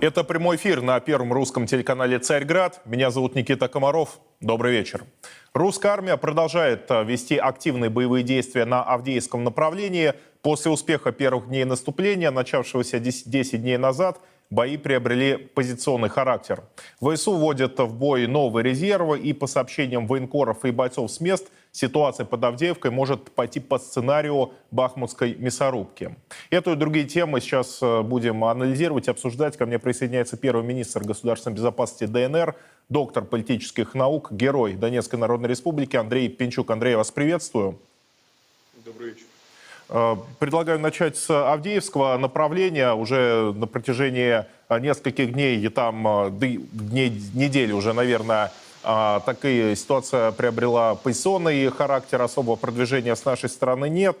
Это прямой эфир на первом русском телеканале «Царьград». Меня зовут Никита Комаров. Добрый вечер. Русская армия продолжает э, вести активные боевые действия на Авдеевском направлении. После успеха первых дней наступления, начавшегося 10 дней назад, бои приобрели позиционный характер. ВСУ вводят в бой новые резервы, и по сообщениям военкоров и бойцов с мест, ситуация под Авдеевкой может пойти по сценарию бахмутской мясорубки. Эту и другие темы сейчас э, будем анализировать, обсуждать. Ко мне присоединяется первый министр государственной безопасности ДНР, доктор политических наук, герой Донецкой Народной Республики Андрей Пинчук. Андрей, вас приветствую. Добрый вечер. Э, предлагаю начать с Авдеевского направления. Уже на протяжении нескольких дней, там э, дней, недели уже, наверное, такая ситуация приобрела позиционный характер. Особого продвижения с нашей стороны нет.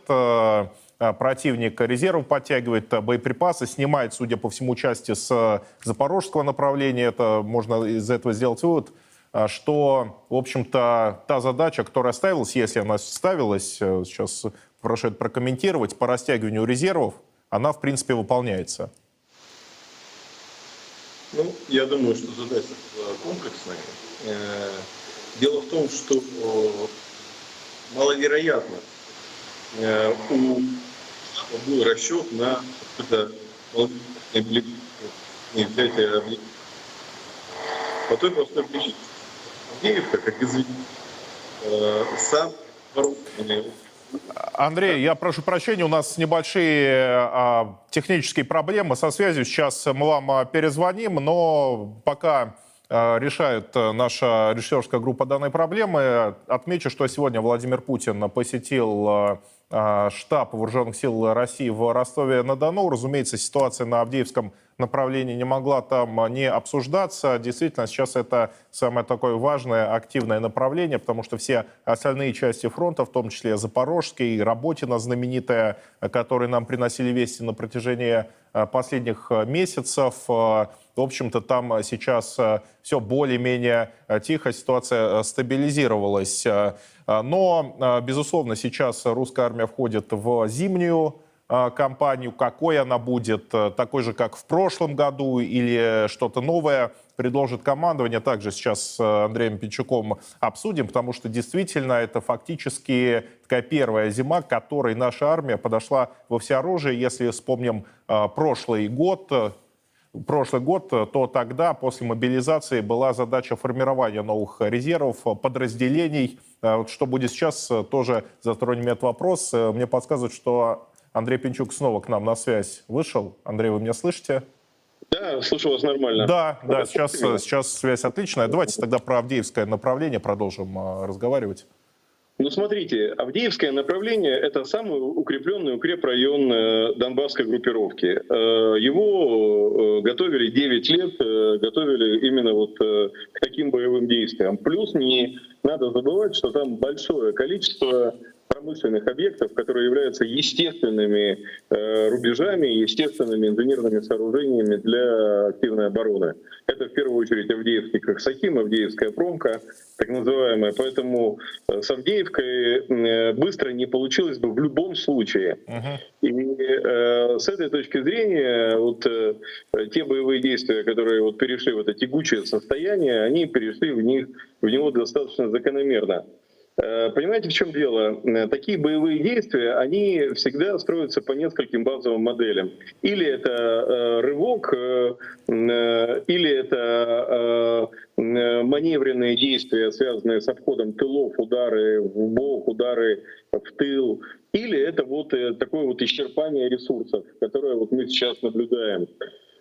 Противник резервов подтягивает боеприпасы, снимает, судя по всему, части с запорожского направления. Это можно из этого сделать вывод что, в общем-то, та задача, которая ставилась, если она ставилась, сейчас прошу это прокомментировать, по растягиванию резервов, она, в принципе, выполняется? Ну, я думаю, что задача комплексная. Э, дело в том, что маловероятно э, у был расчет на это По той простой причине, Авдеевка, как известно, э, сам вооруженный Андрей, я прошу прощения, у нас небольшие а, технические проблемы со связью. Сейчас мы вам а, перезвоним, но пока а, решает наша режиссерская группа данной проблемы, отмечу, что сегодня Владимир Путин посетил а, штаб вооруженных сил России в Ростове-на-Дону. Разумеется, ситуация на Авдеевском направлении не могла там не обсуждаться. Действительно, сейчас это самое такое важное, активное направление, потому что все остальные части фронта, в том числе Запорожский, Работина знаменитая, которые нам приносили вести на протяжении последних месяцев, в общем-то, там сейчас все более-менее тихо, ситуация стабилизировалась. Но, безусловно, сейчас русская армия входит в зимнюю кампанию. Какой она будет, такой же, как в прошлом году, или что-то новое предложит командование, также сейчас с Андреем Пинчуком обсудим, потому что действительно это фактически такая первая зима, к которой наша армия подошла во всеоружие. Если вспомним прошлый год, прошлый год, то тогда после мобилизации была задача формирования новых резервов, подразделений. Э, что будет сейчас, э, тоже затронем этот вопрос. Э, мне подсказывают, что Андрей Пинчук снова к нам на связь вышел. Андрей, вы меня слышите? Да, слышу вас нормально. Да, да, сейчас, сейчас связь отличная. Давайте тогда про Авдеевское направление продолжим разговаривать. Ну, смотрите, Авдеевское направление – это самый укрепленный укрепрайон э, Донбасской группировки. Э, его э, готовили 9 лет, готовили именно вот к таким боевым действиям. Плюс не надо забывать, что там большое количество промышленных объектов, которые являются естественными э, рубежами, естественными инженерными сооружениями для активной обороны. Это в первую очередь Авдеевский Коксахим, Авдеевская промка, так называемая. Поэтому э, с Авдеевкой э, быстро не получилось бы в любом случае. Uh-huh. И э, с этой точки зрения вот э, те боевые действия, которые вот перешли в это тягучее состояние, они перешли в них в него достаточно закономерно. Э, понимаете, в чем дело? Э, такие боевые действия, они всегда строятся по нескольким базовым моделям. Или это э, рывок, или это маневренные действия, связанные с обходом тылов, удары в бок, удары в тыл, или это вот такое вот исчерпание ресурсов, которое вот мы сейчас наблюдаем.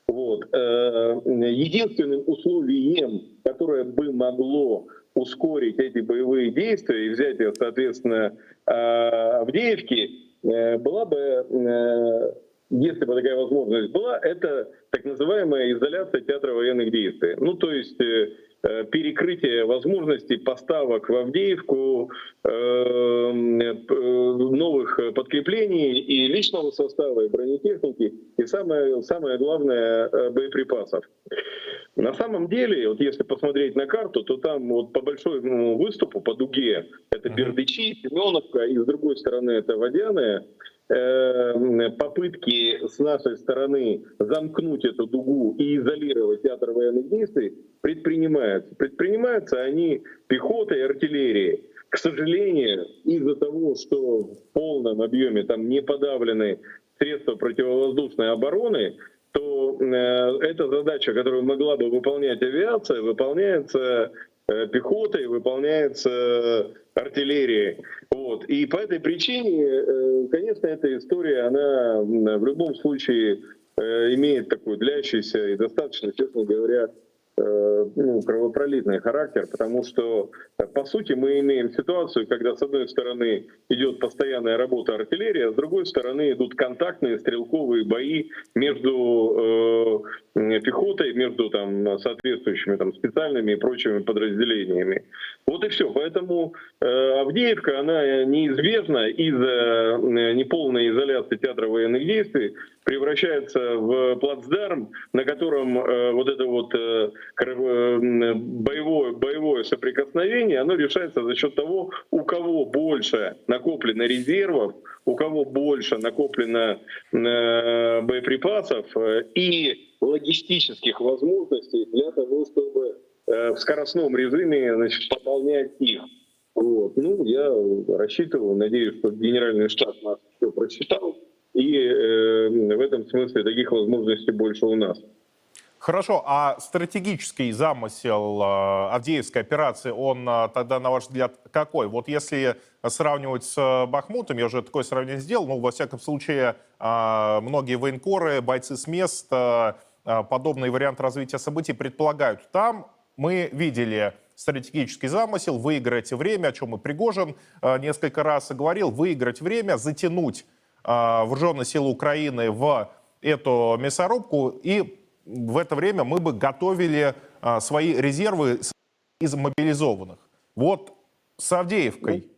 Вот. Единственным условием, которое бы могло ускорить эти боевые действия и взять, соответственно, а, Авдеевки, э, была бы, э, если бы такая возможность была, это так называемая изоляция театра военных действий. Ну, то есть э, перекрытие возможностей поставок в Авдеевку новых подкреплений и личного состава, и бронетехники, и самое, самое главное, боеприпасов. На самом деле, вот если посмотреть на карту, то там вот по большому выступу, по дуге, это Бердычи, Семеновка, и с другой стороны это Водяная, э, попытки с нашей стороны замкнуть эту дугу и изолировать театр военных действий предпринимаются. Предпринимаются они пехотой и артиллерией. К сожалению, из-за того, что в полном объеме там не подавлены средства противовоздушной обороны, то э, эта задача, которую могла бы выполнять авиация, выполняется э, пехотой, выполняется артиллерией. Вот. И по этой причине, э, конечно, эта история, она в любом случае э, имеет такой длящийся и достаточно, честно говоря, Э, ну, кровопролитный характер, потому что, э, по сути, мы имеем ситуацию, когда, с одной стороны, идет постоянная работа артиллерии, а с другой стороны идут контактные стрелковые бои между э, пехотой, между там, соответствующими там, специальными и прочими подразделениями. Вот и все. Поэтому э, Авдеевка, она неизбежна из-за э, неполной изоляции театра военных действий, превращается в плацдарм, на котором э, вот это вот э, боевое, боевое соприкосновение, оно решается за счет того, у кого больше накоплено резервов, у кого больше накоплено э, боеприпасов э, и логистических возможностей для того, чтобы э, в скоростном режиме значит, пополнять их. Вот. Ну, я рассчитываю, надеюсь, что генеральный штаб нас все прочитал, и э, в этом смысле таких возможностей больше у нас. Хорошо, а стратегический замысел э, Авдеевской операции, он э, тогда, на ваш взгляд, какой? Вот если сравнивать с Бахмутом, я уже такое сравнение сделал, ну, во всяком случае, многие военкоры, бойцы с мест, подобный вариант развития событий предполагают. Там мы видели стратегический замысел, выиграть время, о чем и Пригожин несколько раз говорил, выиграть время, затянуть вооруженные силы Украины в эту мясорубку, и в это время мы бы готовили а, свои резервы из мобилизованных. Вот с Авдеевкой ну,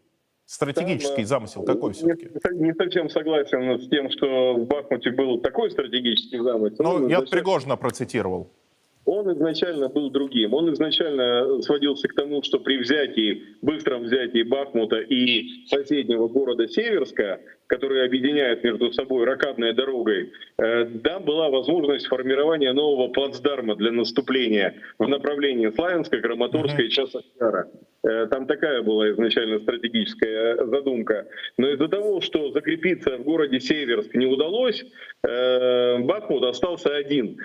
стратегический Там, замысел какой все-таки? Не, совсем согласен с тем, что в Бахмуте был такой стратегический замысел. Ну, я зачем... Пригожина процитировал он изначально был другим. Он изначально сводился к тому, что при взятии, быстром взятии Бахмута и соседнего города Северска, который объединяет между собой ракадной дорогой, э, там была возможность формирования нового плацдарма для наступления в направлении Славянска, Краматорска и Часовяра. Э, там такая была изначально стратегическая задумка. Но из-за того, что закрепиться в городе Северск не удалось, э, Бахмут остался один.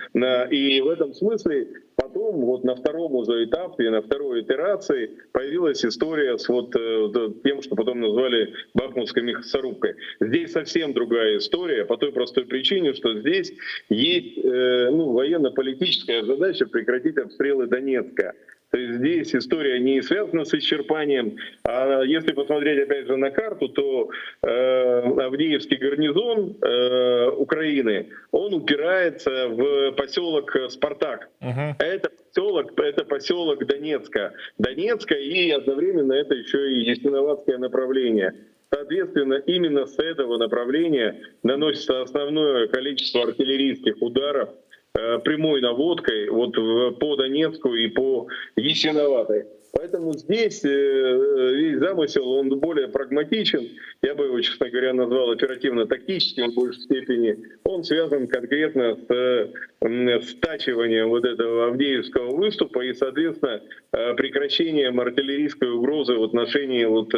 И в этом смысле потом, вот на втором уже этапе, на второй итерации появилась история с вот э, тем, что потом назвали Бахмутской мясорубкой. Здесь совсем другая история по той простой причине, что здесь есть ну, военно-политическая задача прекратить обстрелы Донецка. То есть здесь история не связана с исчерпанием. А если посмотреть опять же на карту, то э, Авдеевский гарнизон э, Украины, он упирается в поселок Спартак. Uh-huh. Это поселок, это поселок Донецка. Донецка и одновременно это еще и Ясиноватское направление. Соответственно, именно с этого направления наносится основное количество артиллерийских ударов прямой наводкой вот по Донецку и по Ясиноватой. Поэтому здесь э, весь замысел, он более прагматичен. Я бы его, честно говоря, назвал оперативно-тактическим в большей степени. Он связан конкретно с стачиванием вот этого Авдеевского выступа и, соответственно, э, прекращением артиллерийской угрозы в отношении вот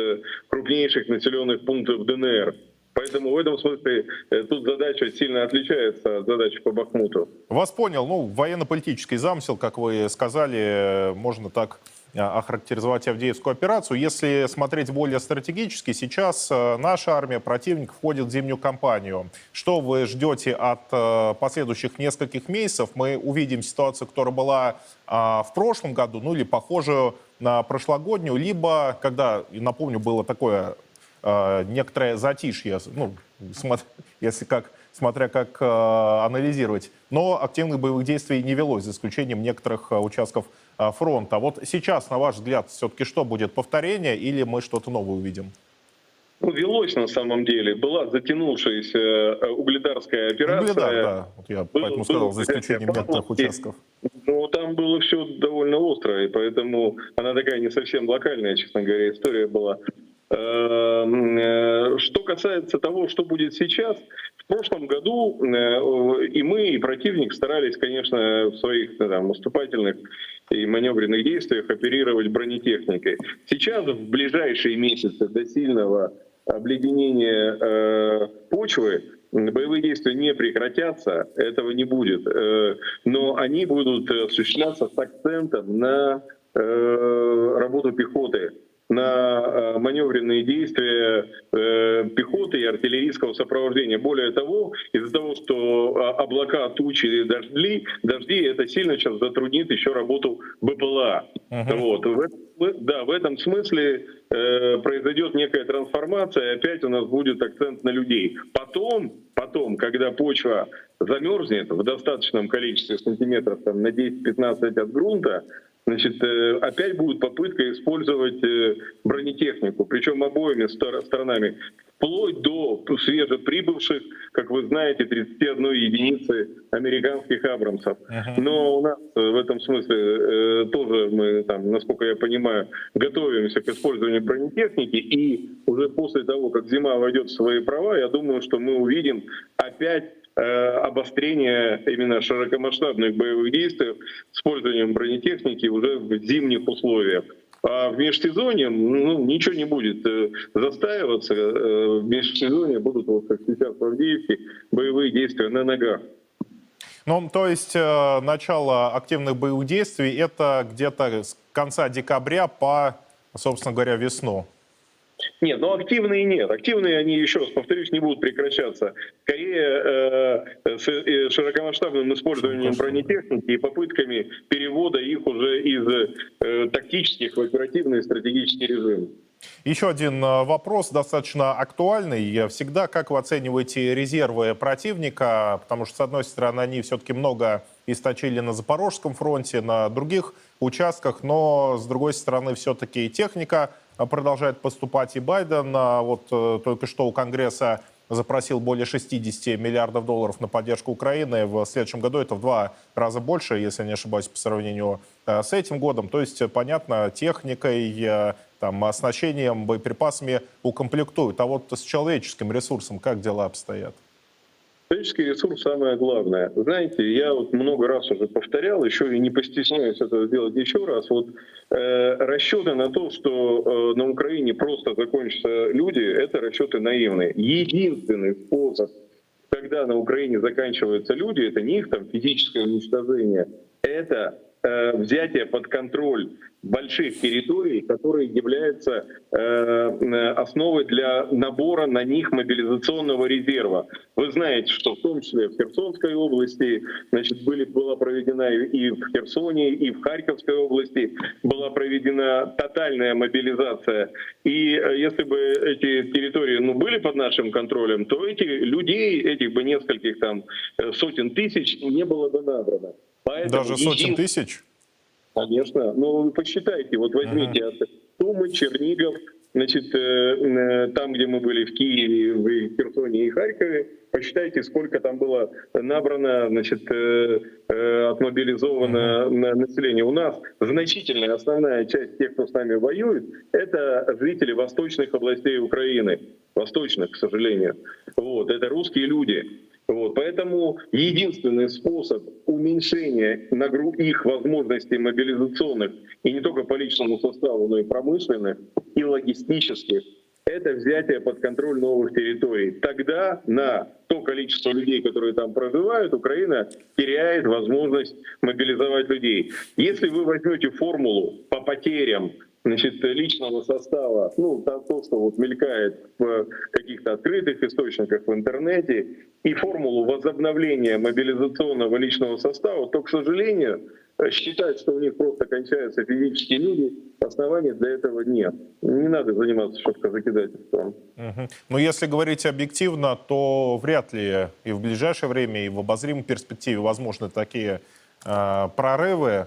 крупнейших населенных пунктов ДНР. Поэтому в этом смысле э, тут задача сильно отличается от задачи по Бахмуту. Вас понял. Ну, военно-политический замысел, как вы сказали, можно так э, охарактеризовать Авдеевскую операцию. Если смотреть более стратегически, сейчас э, наша армия, противник входит в зимнюю кампанию. Что вы ждете от последующих нескольких месяцев? Мы увидим ситуацию, которая была в прошлом году, ну или похожую на прошлогоднюю, либо, когда, напомню, было такое э, некоторое затишье, ну, если как, смотря как э, анализировать. Но активных боевых действий не велось, за исключением некоторых э, участков э, фронта. Вот сейчас, на ваш взгляд, все-таки что будет, повторение или мы что-то новое увидим? ну, велось на самом деле. Была затянувшаяся угледарская операция. Угледар, да. Вот я Был- поэтому сказал, был за исключением некоторых участков. Ну, там было все довольно остро, и поэтому она такая не совсем локальная, честно говоря, история была. Эм, э, Что касается того, что будет сейчас, в прошлом году э, и мы, и противник старались, конечно, в своих ну, там, наступательных и маневренных действиях оперировать бронетехникой. Сейчас, в ближайшие месяцы до сильного обледенения э, почвы, боевые действия не прекратятся, этого не будет. Э, но они будут э, осуществляться с акцентом на э, работу пехоты на э, маневренные действия э, пехоты и артиллерийского сопровождения. Более того, из-за того, что а, облака, тучи, дожди, дожди, это сильно сейчас затруднит еще работу БПЛА. Вот. В, этом смы- да, в этом смысле э, произойдет некая трансформация, и опять у нас будет акцент на людей. Потом, потом, когда почва замерзнет в достаточном количестве сантиметров, там, на 10-15 от грунта, Значит, э, опять будет попытка использовать э, бронетехнику, причем обоими стор- сторонами, вплоть до свежеприбывших, как вы знаете, 31 единицы американских Абрамсов. Но у нас э, в этом смысле тоже мы, там, насколько я понимаю, готовимся к использованию бронетехники, и уже после того, как зима войдет в свои права, я думаю, что мы увидим опять обострение именно широкомасштабных боевых действий с использованием бронетехники уже в зимних условиях. А в межсезонье ну, ничего не будет э, застаиваться. Э, В межсезонье будут, вот как сейчас в Авдеевке, боевые действия на ногах. Ну, то есть э, начало активных боевых действий это где-то с конца декабря по, собственно говоря, весну. Нет, но активные нет. Активные они, еще раз повторюсь, не будут прекращаться. Скорее э, с э, широкомасштабным использованием бронетехники и попытками перевода их уже из э, тактических в оперативный стратегический режим. Еще один э, вопрос, достаточно актуальный. Всегда, как вы оцениваете резервы противника? Потому что, с одной стороны, они все-таки много источили на Запорожском фронте, на других участках, но, с другой стороны, все-таки и техника э, продолжает поступать. И Байден э, вот э, только что у Конгресса запросил более 60 миллиардов долларов на поддержку Украины. В следующем году это в два раза больше, если не ошибаюсь, по сравнению э, с этим годом. То есть, понятно, техникой, э, там, оснащением, боеприпасами укомплектуют. А вот с человеческим ресурсом как дела обстоят? Человеческий ресурс самое главное. Знаете, я вот много раз уже повторял, еще и не постесняюсь этого сделать еще раз. Вот э, расчеты на то, что э, на Украине просто закончатся люди, это расчеты наивные. Единственный способ, когда на Украине заканчиваются люди, это не их там физическое уничтожение, это э, взятие под контроль больших территорий, которые являются э, основой для набора на них мобилизационного резерва. Вы знаете, что в том числе в Херсонской области значит, были, была проведена и в Херсоне, и в Харьковской области была проведена тотальная мобилизация. И э, если бы эти территории ну, были под нашим контролем, то эти людей, этих бы нескольких там сотен тысяч не было бы набрано. Поэтому Даже сотен един- тысяч? Конечно. Ну, посчитайте, вот возьмите от Сумы, Чернигов, значит, э, э, там, где мы были в Киеве, в Херсоне и Харькове, посчитайте, сколько там было набрано, значит, э, отмобилизовано на население. У нас значительная основная часть тех, кто с нами воюет, это жители восточных областей Украины. Восточных, к сожалению. Вот, это русские люди. Вот, поэтому единственный способ уменьшения нагру- их возможностей мобилизационных, и не только по личному составу, но и промышленных, и логистических, это взятие под контроль новых территорий. Тогда на то количество людей, которые там проживают, Украина теряет возможность мобилизовать людей. Если вы возьмете формулу по потерям значит, личного состава, ну, то, что вот мелькает в каких-то открытых источниках в интернете, и формулу возобновления мобилизационного личного состава, то, к сожалению, считать, что у них просто кончаются физические люди, оснований для этого нет. Не надо заниматься шапкозакидательством. Мгм. Но если говорить объективно, то вряд ли и в ближайшее время, и в обозримой перспективе возможны такие э, прорывы.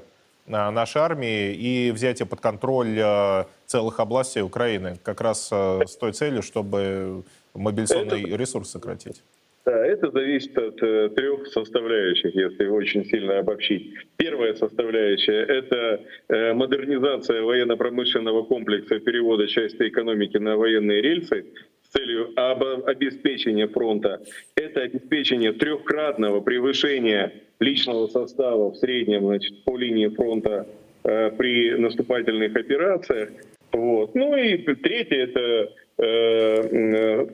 Э, нашей армии и взятие под контроль э, целых областей Украины, как раз э, с той целью, чтобы мобилизационный ресурс сократить. Да, это зависит от трех составляющих, если очень сильно обобщить. Первая составляющая — это модернизация военно-промышленного комплекса, перевода части экономики на военные рельсы с целью об- обеспечения фронта. Это обеспечение трехкратного превышения личного состава в среднем значит, по линии фронта э, при наступательных операциях. Вот. Ну и третье — это э, э,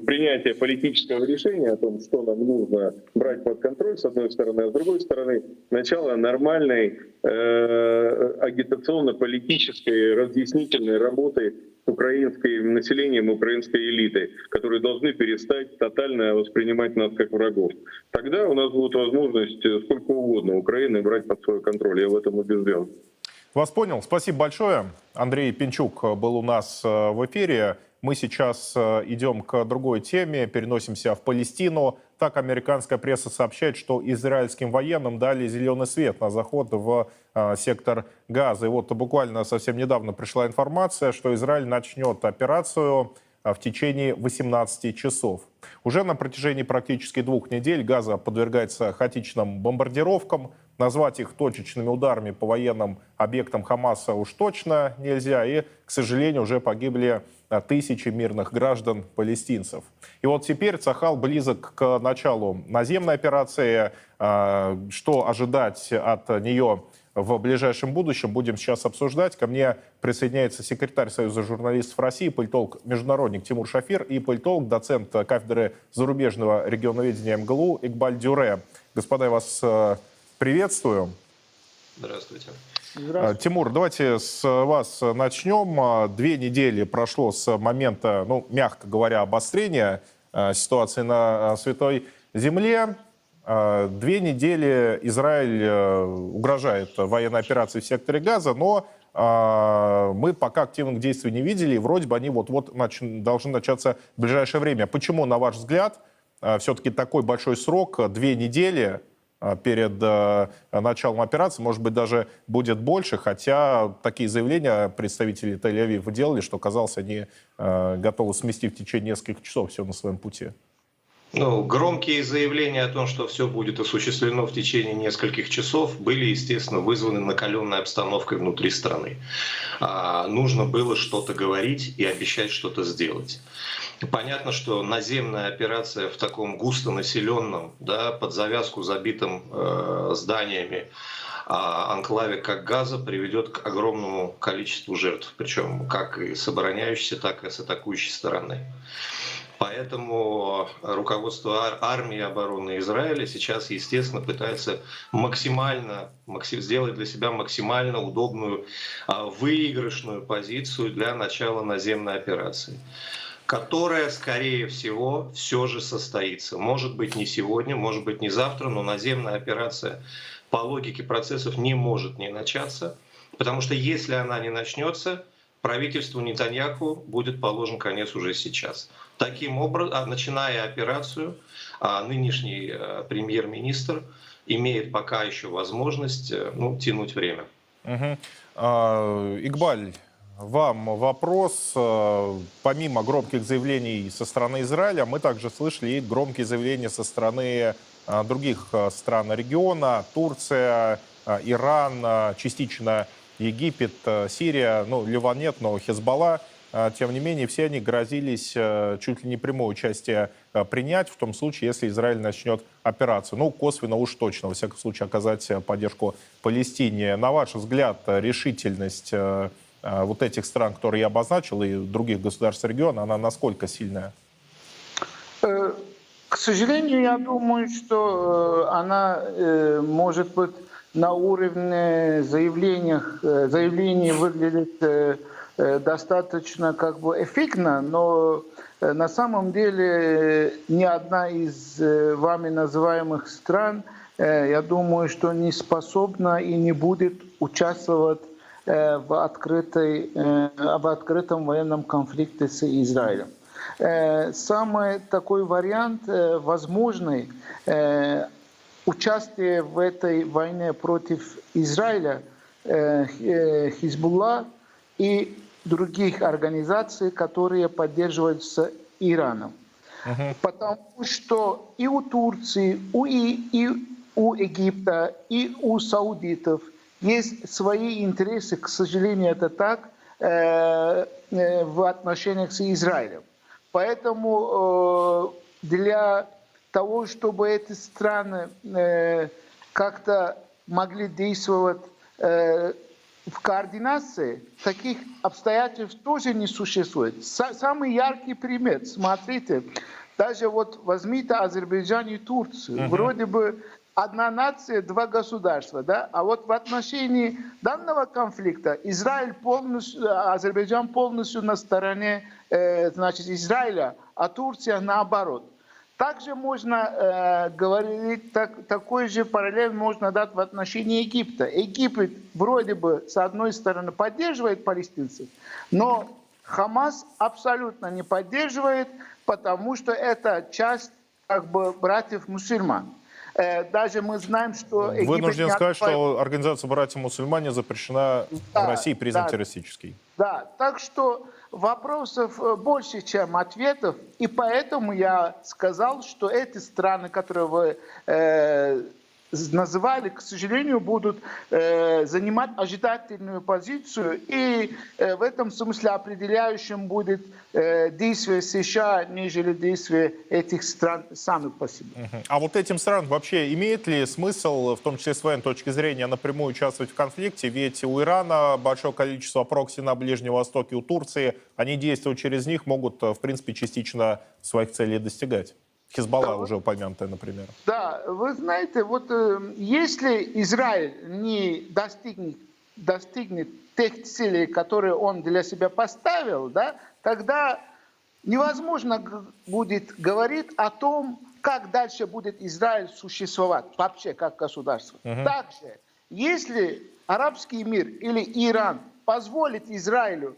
принятие политического решения о том, что нам нужно брать под контроль, с одной стороны, а с другой стороны, начало нормальной э, агитационно-политической разъяснительной работы украинским населением, украинской элитой, которые должны перестать тотально воспринимать нас как врагов. Тогда у нас будет возможность э, сколько угодно Украины брать под свой контроль. Я в этом убежден. Вас понял. Спасибо большое. Андрей Пинчук был у нас э, в эфире. Мы сейчас э, идем к другой теме, переносимся в Палестину. Так американская пресса сообщает, что израильским военным дали зеленый свет на заход в э, сектор Газа. И вот буквально совсем недавно пришла информация, что Израиль начнет операцию в течение 18 часов. Уже на протяжении практически двух недель Газа подвергается хаотичным бомбардировкам. Назвать их точечными ударами по военным объектам Хамаса уж точно нельзя. И, к сожалению, уже погибли тысячи мирных граждан палестинцев. И вот теперь Цахал близок к началу наземной операции. Что ожидать от нее в ближайшем будущем будем сейчас обсуждать. Ко мне присоединяется секретарь Союза журналистов России, политолог-международник Тимур Шафир и политолог, доцент кафедры зарубежного регионоведения МГЛУ Игбаль Дюре. Господа, я вас приветствую. Здравствуйте. Здравствуйте. Тимур, давайте с вас начнем. Две недели прошло с момента, ну, мягко говоря, обострения ситуации на Святой Земле. Две недели Израиль угрожает военной операцией в секторе Газа, но мы пока активных действий не видели, и вроде бы они вот-вот нач... должны начаться в ближайшее время. Почему, на ваш взгляд, все-таки такой большой срок, две недели перед началом операции, может быть, даже будет больше, хотя такие заявления представители Тель-Авива делали, что, казалось, они готовы сместить в течение нескольких часов все на своем пути? Ну, громкие заявления о том, что все будет осуществлено в течение нескольких часов, были, естественно, вызваны накаленной обстановкой внутри страны. А, нужно было что-то говорить и обещать что-то сделать. Понятно, что наземная операция в таком густонаселенном, да, под завязку забитым э, зданиями, а анклаве как Газа приведет к огромному количеству жертв, причем как и с обороняющейся, так и с атакующей стороны. Поэтому руководство армии обороны Израиля сейчас, естественно, пытается максимально сделать для себя максимально удобную, выигрышную позицию для начала наземной операции которая, скорее всего, все же состоится. Может быть, не сегодня, может быть, не завтра, но наземная операция по логике процессов не может не начаться, потому что если она не начнется, правительству Нетаньяху будет положен конец уже сейчас. Таким образом, начиная операцию, нынешний премьер-министр имеет пока еще возможность ну, тянуть время. Угу. А, Игбаль, вам вопрос. Помимо громких заявлений со стороны Израиля, мы также слышали и громкие заявления со стороны других стран региона. Турция, Иран, частично Египет, Сирия, ну, Ливан нет, но Хезбалла. Тем не менее, все они грозились чуть ли не прямое участие принять в том случае, если Израиль начнет операцию. Ну, косвенно уж точно, во всяком случае, оказать поддержку Палестине. На ваш взгляд, решительность вот этих стран, которые я обозначил, и других государств региона, она насколько сильная? К сожалению, я думаю, что она может быть на уровне заявлениях, заявлений выглядит достаточно как бы эффектно, но на самом деле ни одна из вами называемых стран, я думаю, что не способна и не будет участвовать в, открытой, в открытом военном конфликте с Израилем. Самый такой вариант возможный участие в этой войне против Израиля э, э, Хизбулла и других организаций, которые поддерживаются Ираном. Потому что и у Турции, у, и, и у Египта, и у саудитов есть свои интересы, к сожалению, это так, э, э, в отношениях с Израилем. Поэтому э, для того, чтобы эти страны как-то могли действовать в координации, таких обстоятельств тоже не существует. Са- самый яркий пример, смотрите, даже вот возьмите Азербайджан и Турцию. Вроде бы одна нация, два государства, да? А вот в отношении данного конфликта Израиль полностью, Азербайджан полностью на стороне, э, значит, Израиля, а Турция наоборот. Также можно э, говорить, так, такой же параллель можно дать в отношении Египта. Египет вроде бы с одной стороны поддерживает палестинцев, но Хамас абсолютно не поддерживает, потому что это часть как бы братьев-мусульман. Э, даже мы знаем, что Египет Вынужден не сказать, отправил- что организация «Братья-мусульмане» запрещена в Да, России, признан да. террористической. Да, так что вопросов э, больше, чем ответов, и поэтому я сказал, что эти страны, которые вы э, называли, к сожалению, будут э, занимать ожидательную позицию, и э, в этом смысле определяющим будет э, действие США, нежели действие этих стран самих по себе. Мгм. А вот этим странам вообще имеет ли смысл, в том числе с военной точки зрения, напрямую участвовать в конфликте? Ведь у Ирана большое количество прокси на Ближнем Востоке, у Турции, они действуя через них могут, э, в принципе, частично своих целей достигать. Хизбалла Да, уже упомянутая, например. Да, вы знаете, вот э, если Израиль не достигнет, достигнет тех целей, которые он для себя поставил, да, тогда невозможно будет говорить о том, как дальше будет Израиль существовать вообще как государство. Также, если арабский мир или Иран позволит Израилю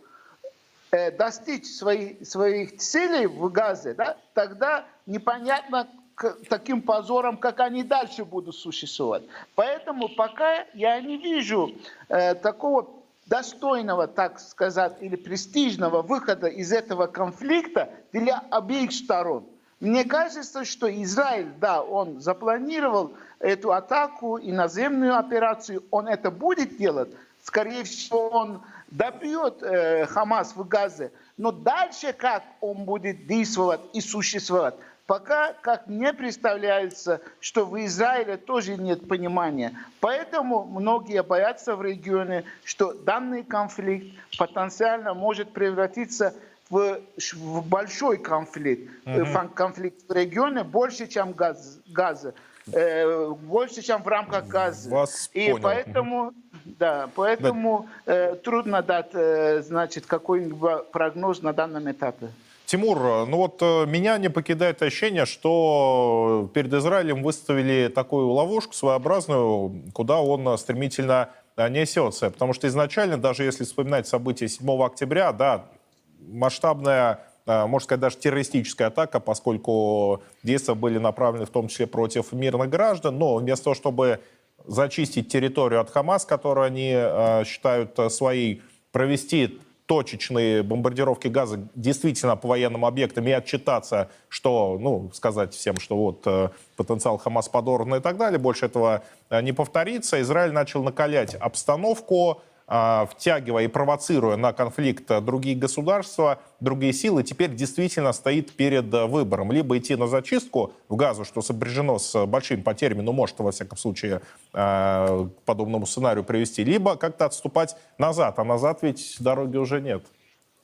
э, достичь свои- своих целей в Газе, да, тогда непонятно к таким позором, как они дальше будут существовать. Поэтому пока я не вижу э, такого достойного, так сказать, или престижного выхода из этого конфликта для обеих сторон. Мне кажется, что Израиль, да, он запланировал эту атаку и наземную операцию, он это будет делать. Скорее всего, он добьет э, Хамас в Газе. Но дальше как он будет действовать и существовать, пока как мне представляется, что в Израиле тоже нет понимания. Поэтому многие боятся в регионе, что данный конфликт потенциально может превратиться в, в большой конфликт. Фан- Конфликт в регионе больше, чем Газ, Газа. Э, больше, чем в рамках Газа. Вас И понял. поэтому, да, поэтому э, трудно дать, э, значит, какой-нибудь прогноз на данном этапе. Тимур, ну вот э, меня не покидает ощущение, что перед Израилем выставили такую ловушку своеобразную, куда он э, стремительно э, несется. Потому что изначально, даже если вспоминать события 7 октября, да, масштабная, можно сказать, даже террористическая атака, поскольку действия были направлены в том числе против мирных граждан, но вместо того, чтобы зачистить территорию от Хамас, которую они э, считают э, своей, провести точечные бомбардировки газа действительно по военным объектам и отчитаться, что, ну, сказать всем, что вот э, потенциал Хамас подорван и так далее, больше этого э, не повторится. Израиль начал накалять обстановку, втягивая и провоцируя на конфликт э, другие государства, другие силы, теперь действительно стоит перед э, выбором. Либо идти на зачистку в газу, что сопряжено с большими потерями, но может, во всяком случае, э, к подобному сценарию привести, либо как-то отступать назад. А назад ведь дороги уже нет.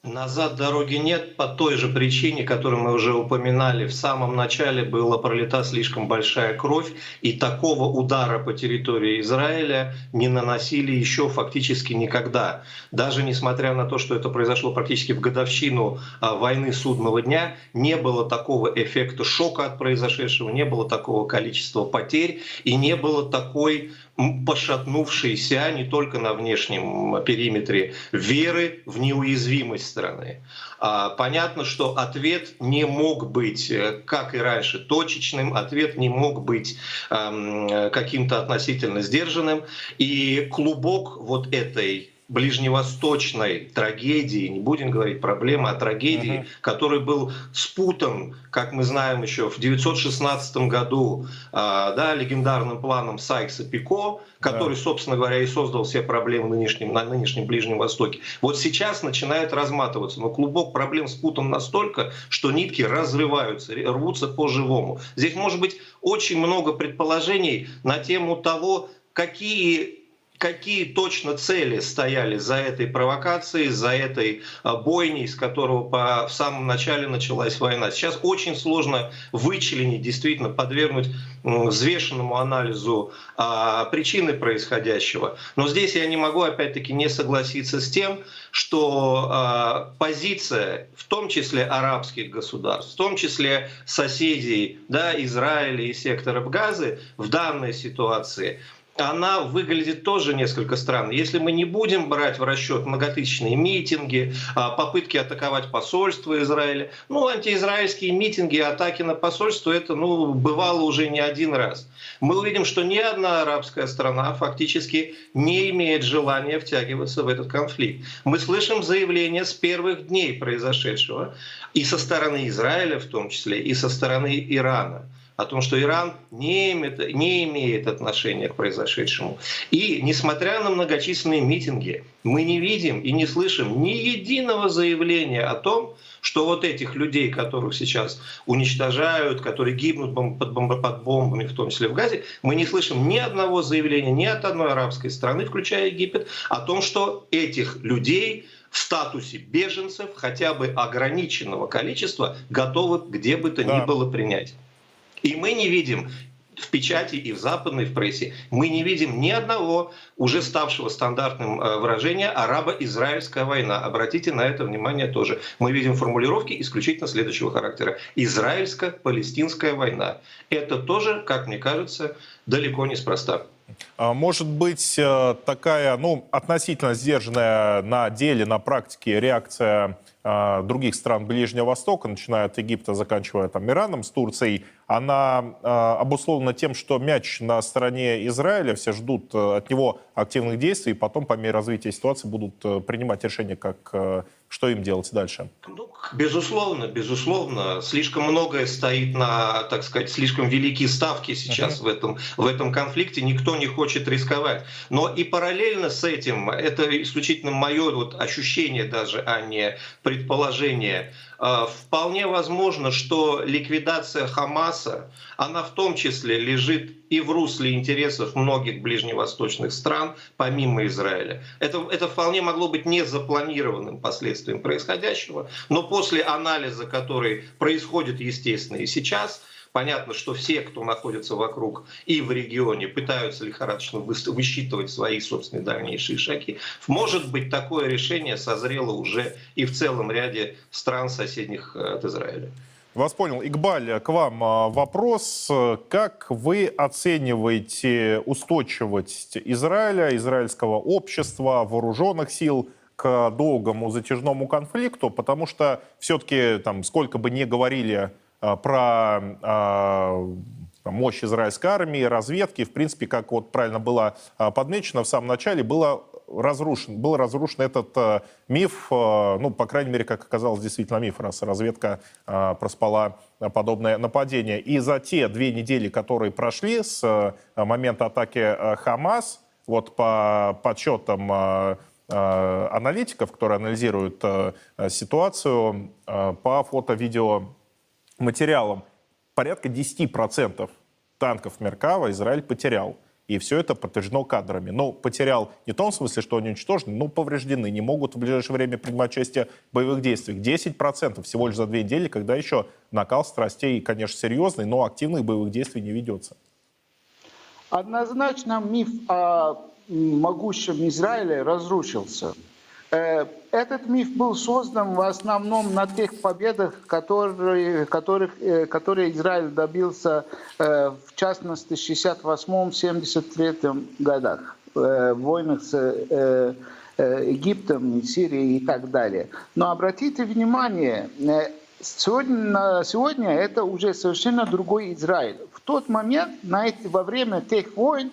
Назад дороги нет по той же причине, которую мы уже упоминали. В самом начале была пролита слишком большая кровь, и такого удара по территории Израиля не наносили еще фактически никогда. Даже несмотря на то, что это произошло практически в годовщину а, войны судного дня, не было такого эффекта шока от произошедшего, не было такого количества потерь и не было такой пошатнувшейся не только на внешнем периметре веры в неуязвимость стороны. А, понятно, что ответ не мог быть, э, как и раньше, точечным, ответ не мог быть эм, каким-то относительно сдержанным. И клубок вот этой ближневосточной трагедии, не будем говорить проблемы, а трагедии, uh-huh. который был спутан, как мы знаем еще в 916 году, э, да, легендарным планом Сайкса-Пико, который, да. собственно говоря, и создал все проблемы нынешнем, на нынешнем Ближнем Востоке. Вот сейчас начинает разматываться, но клубок проблем спутан настолько, что нитки разрываются, рвутся по-живому. Здесь может быть очень много предположений на тему того, какие какие точно цели стояли за этой провокацией, за этой а, бойней, с которого по, в самом начале началась война. Сейчас очень сложно вычленить, действительно подвергнуть взвешенному анализу а, причины происходящего. Но здесь я не могу, опять-таки, не согласиться с тем, что а, позиция, в том числе арабских государств, в том числе соседей да, Израиля и секторов Газы в данной ситуации – она выглядит тоже несколько странно. Если мы не будем брать в расчет многотысячные митинги, а, попытки атаковать посольство Израиля, ну, антиизраильские митинги, атаки на посольство, это, ну, бывало уже не один раз. Мы увидим, что ни одна арабская страна фактически не имеет желания втягиваться в этот конфликт. Мы слышим заявления с первых дней произошедшего, и со стороны Израиля в том числе, и со стороны Ирана – о том, что Иран не имеет, не имеет отношения к произошедшему. И несмотря на многочисленные митинги, мы не видим и не слышим ни единого заявления о том, что вот этих людей, которых сейчас уничтожают, которые гибнут под, бомб, под бомбами, в том числе в Газе, мы не слышим ни одного заявления ни от одной арабской страны, включая Египет, о том, что этих людей в статусе беженцев хотя бы ограниченного количества готовы где бы то да. ни было принять. И мы не видим в печати и в западной в прессе мы не видим ни одного уже ставшего стандартным э, выражения «арабо-израильская война». Обратите на это внимание тоже. Мы видим формулировки исключительно следующего характера. «Израильско-палестинская война». Это тоже, как мне кажется, далеко неспроста. А может быть, э, такая, ну, относительно сдержанная на деле, на практике реакция других стран Ближнего Востока, начиная от Египта, заканчивая там Ираном, с Турцией, она э, обусловлена тем, что мяч на стороне Израиля, все ждут э, от него активных действий, и потом по мере развития ситуации будут э, принимать решения, как, э, что им делать дальше. Ну, безусловно, безусловно. Слишком многое стоит на, так сказать, слишком великие ставки сейчас uh-huh. в, этом, в этом конфликте. Никто не хочет рисковать. Но и параллельно с этим, это исключительно мое вот ощущение даже, а не предположение, вполне возможно, что ликвидация Хамаса, она в том числе лежит и в русле интересов многих ближневосточных стран, помимо Израиля. Это, это вполне могло быть не запланированным последствием происходящего, но после анализа, который происходит, естественно, и сейчас – Понятно, что все, кто находится вокруг и в регионе, пытаются лихорадочно высчитывать свои собственные дальнейшие шаги. Может быть, такое решение созрело уже и в целом ряде стран, соседних э, от Израиля. Вас понял. Игбаль, к вам а, вопрос. Как вы оцениваете устойчивость Израиля, израильского общества, вооруженных сил к долгому затяжному конфликту? Потому что все-таки, там, сколько бы ни говорили про э, мощь израильской армии, разведки. В принципе, как вот правильно было э, подмечено в самом начале, было разрушен, был разрушен этот э, миф, э, ну, по крайней мере, как оказалось, действительно миф, раз разведка э, проспала подобное нападение. И за те две недели, которые прошли с э, момента атаки э, Хамас, вот по подсчетам э, аналитиков, которые анализируют ситуацию по фото-видео материалам порядка 10% танков Меркава Израиль потерял. И все это подтверждено кадрами. Но потерял не в том смысле, что они уничтожены, но повреждены, не могут в ближайшее время принимать участие в боевых действиях. 10% всего лишь за две недели, когда еще накал страстей, конечно, серьезный, но активных боевых действий не ведется. Однозначно миф о могущем Израиле разрушился. Э, этот миф был создан в основном на тех победах, которые, которых, э, которые Израиль добился, э, в частности, в 68-73 годах, в войнах с Египтом, Сирией и так далее. Но обратите внимание, сегодня, сегодня это уже совершенно другой Израиль. В тот момент, на эти, во время тех войн,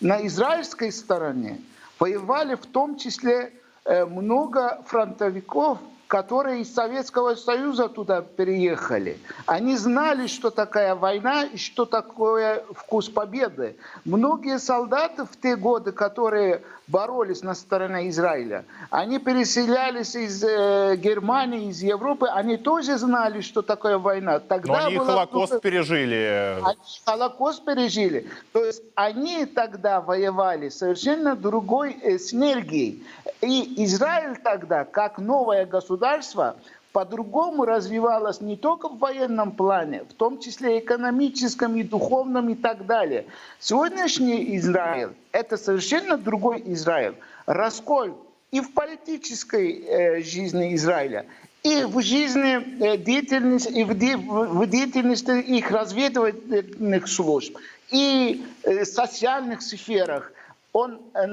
на израильской стороне воевали в том числе много фронтовиков, которые из Советского Союза туда переехали. Они знали, что такая война и что такое вкус победы. Многие солдаты в те годы, которые боролись на стороне Израиля, они переселялись из э, Германии, из Европы, они тоже знали, что такое война. Тогда Но они была... Холокост пережили. Они Холокост пережили. То есть они тогда воевали совершенно другой э, с энергией. И Израиль тогда, как новое государство, по-другому развивалось не только в военном плане, в том числе экономическом и духовном и так далее. Сегодняшний Израиль – это совершенно другой Израиль. Раскол и в политической э, жизни Израиля, и в жизни э, деятельности, и в, де, в деятельности их разведывательных служб, и э, социальных сферах – он, э,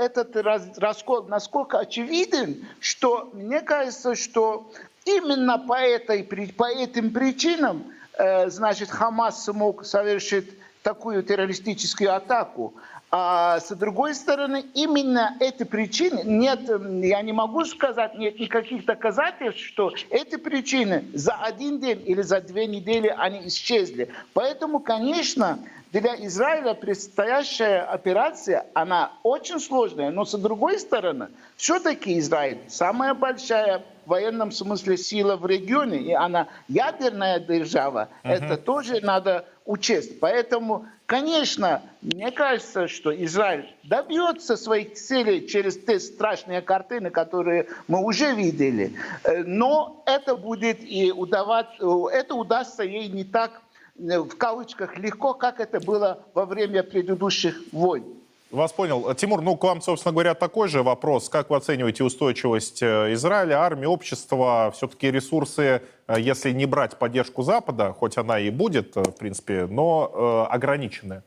этот раскол насколько очевиден, что мне кажется, что именно по, этой, по этим причинам э, значит, Хамас смог совершить такую террористическую атаку. А с другой стороны, именно эти причины, нет, я не могу сказать, нет никаких доказательств, что эти причины за один день или за две недели они исчезли. Поэтому, конечно, для Израиля предстоящая операция, она очень сложная, но с другой стороны, все-таки Израиль самая большая в военном смысле сила в регионе, и она ядерная держава, uh-huh. это тоже надо учесть. Поэтому, конечно, мне кажется, что Израиль добьется своих целей через те страшные картины, которые мы уже видели. Э, но это будет и удавать, это удастся ей не так Э, в кавычках легко, как это было во время предыдущих войн. Вас понял. Тимур, ну к вам, собственно говоря, такой же вопрос. Как вы оцениваете устойчивость э, Израиля, армии, общества? Все-таки ресурсы, э, если не брать поддержку Запада, хоть она и будет, в принципе, но э, ограничены.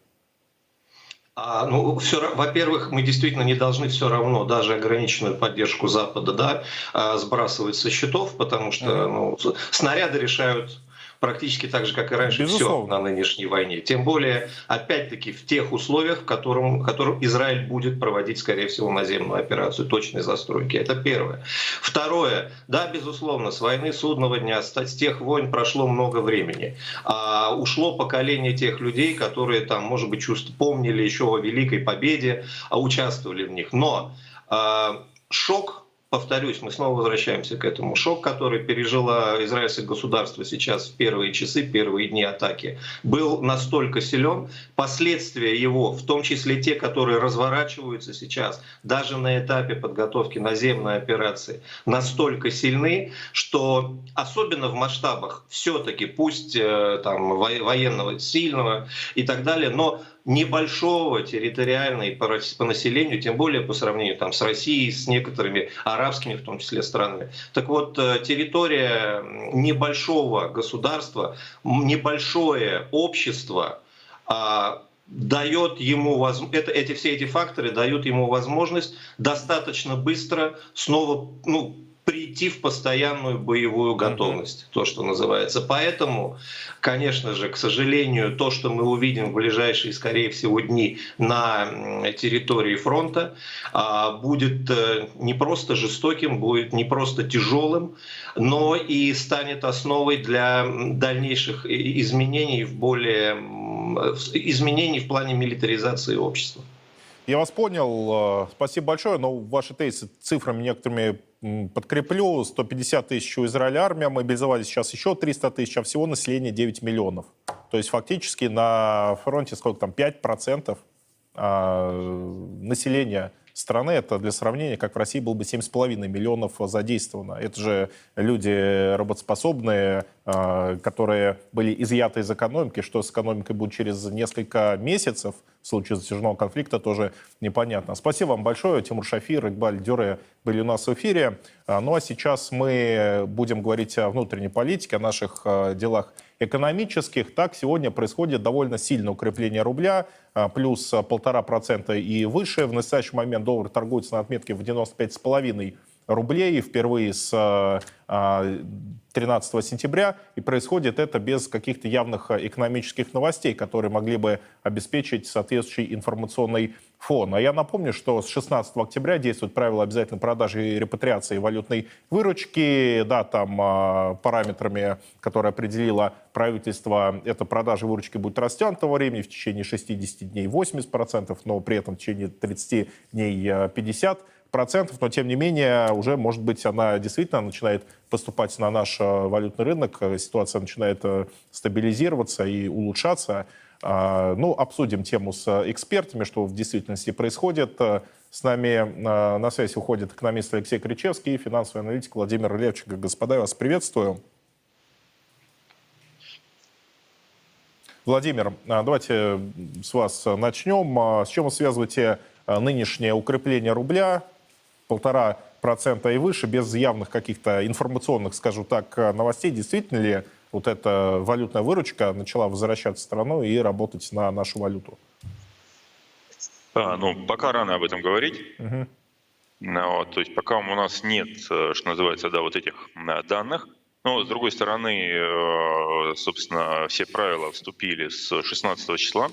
А, ну, все, во-первых, мы действительно не должны все равно даже ограниченную поддержку Запада да, сбрасывать со счетов, потому что ну, снаряды решают практически так же, как и раньше, Безусловно. все на нынешней войне. Тем более, опять-таки, в тех условиях, в котором, в котором Израиль будет проводить, скорее всего, наземную операцию точной застройки. Это первое. Второе. Да, безусловно, с войны судного дня, с тех войн прошло много времени. А ушло поколение тех людей, которые там, может быть, чувств помнили еще о Великой Победе, а участвовали в них. Но а, шок повторюсь, мы снова возвращаемся к этому. Шок, который пережило израильское государство сейчас в первые часы, первые дни атаки, был настолько силен. Последствия его, в том числе те, которые разворачиваются сейчас, даже на этапе подготовки наземной операции, настолько сильны, что особенно в масштабах все-таки, пусть э, там военного, сильного и так далее, но небольшого территориально и по, по населению, тем более по сравнению там, с Россией, с некоторыми арабскими, в том числе, странами. Так вот, э, территория небольшого государства, небольшое общество а, дает ему это, эти все эти факторы дают ему возможность достаточно быстро снова ну, прийти в постоянную боевую готовность, то, что называется. Поэтому, конечно же, к сожалению, то, что мы увидим в ближайшие, скорее всего, дни на территории фронта, а, будет э, не просто жестоким, будет не просто тяжелым, но и станет основой для дальнейших изменений в более изменений в плане милитаризации общества. Я вас понял. Э, спасибо большое. Но ваши тезисы цифрами некоторыми подкреплю. 150 тысяч у Израиля армия, мобилизовали сейчас еще 300 тысяч, а всего население 9 миллионов. То есть фактически на фронте сколько там, 5% а, населения страны. Это для сравнения, как в России было бы 7,5 миллионов задействовано. Это же люди работоспособные, а, которые были изъяты из экономики. Что с экономикой будет через несколько месяцев в случае затяжного конфликта, тоже непонятно. Спасибо вам большое. Тимур Шафир, Игбаль Дюре были у нас в эфире. А, ну а сейчас мы будем говорить о внутренней политике, о наших а, делах экономических, так сегодня происходит довольно сильное укрепление рубля, а, плюс полтора процента и выше. В настоящий момент доллар торгуется на отметке в 95,5 рублей впервые с 13 а, сентября, и происходит это без каких-то явных экономических новостей, которые могли бы обеспечить соответствующий информационный фон. А я напомню, что с 16 октября действует правило обязательной продажи и репатриации валютной выручки. Да, там а, параметрами, которые определило правительство, эта продажа выручки будет растянутого времени в течение 60 дней 80%, но при этом в течение 30 дней 50% процентов, но тем не менее уже, может быть, она действительно начинает поступать на наш э, валютный рынок, э, ситуация начинает э, стабилизироваться и улучшаться. А, ну, обсудим тему с экспертами, что в действительности происходит. С нами на связь уходит экономист Алексей Кричевский и финансовый аналитик Владимир Левченко. Господа, я вас приветствую. Владимир, давайте с вас начнем. С чем вы связываете нынешнее укрепление рубля, полтора процента и выше, без явных каких-то информационных, скажу так, новостей, действительно ли вот эта валютная выручка начала возвращаться в страну и работать на нашу валюту? А, ну, пока рано об этом говорить. Угу. Ну, вот, то есть пока у нас нет, э, что называется, да, вот этих данных. Но, с другой стороны, э, собственно, все правила вступили с 16 числа.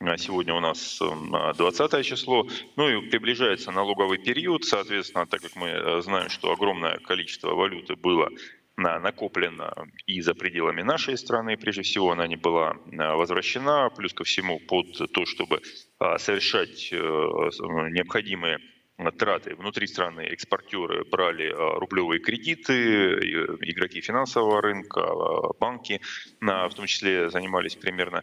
А сегодня у нас 20 число, ну и приближается налоговый период, соответственно, так как мы э, знаем, что огромное количество валюты было накоплено и за пределами нашей страны, прежде всего она не была возвращена, плюс ко всему под то, чтобы а, совершать э, необходимые траты внутри страны экспортеры брали рублевые кредиты, игроки финансового рынка, банки, в том числе занимались примерно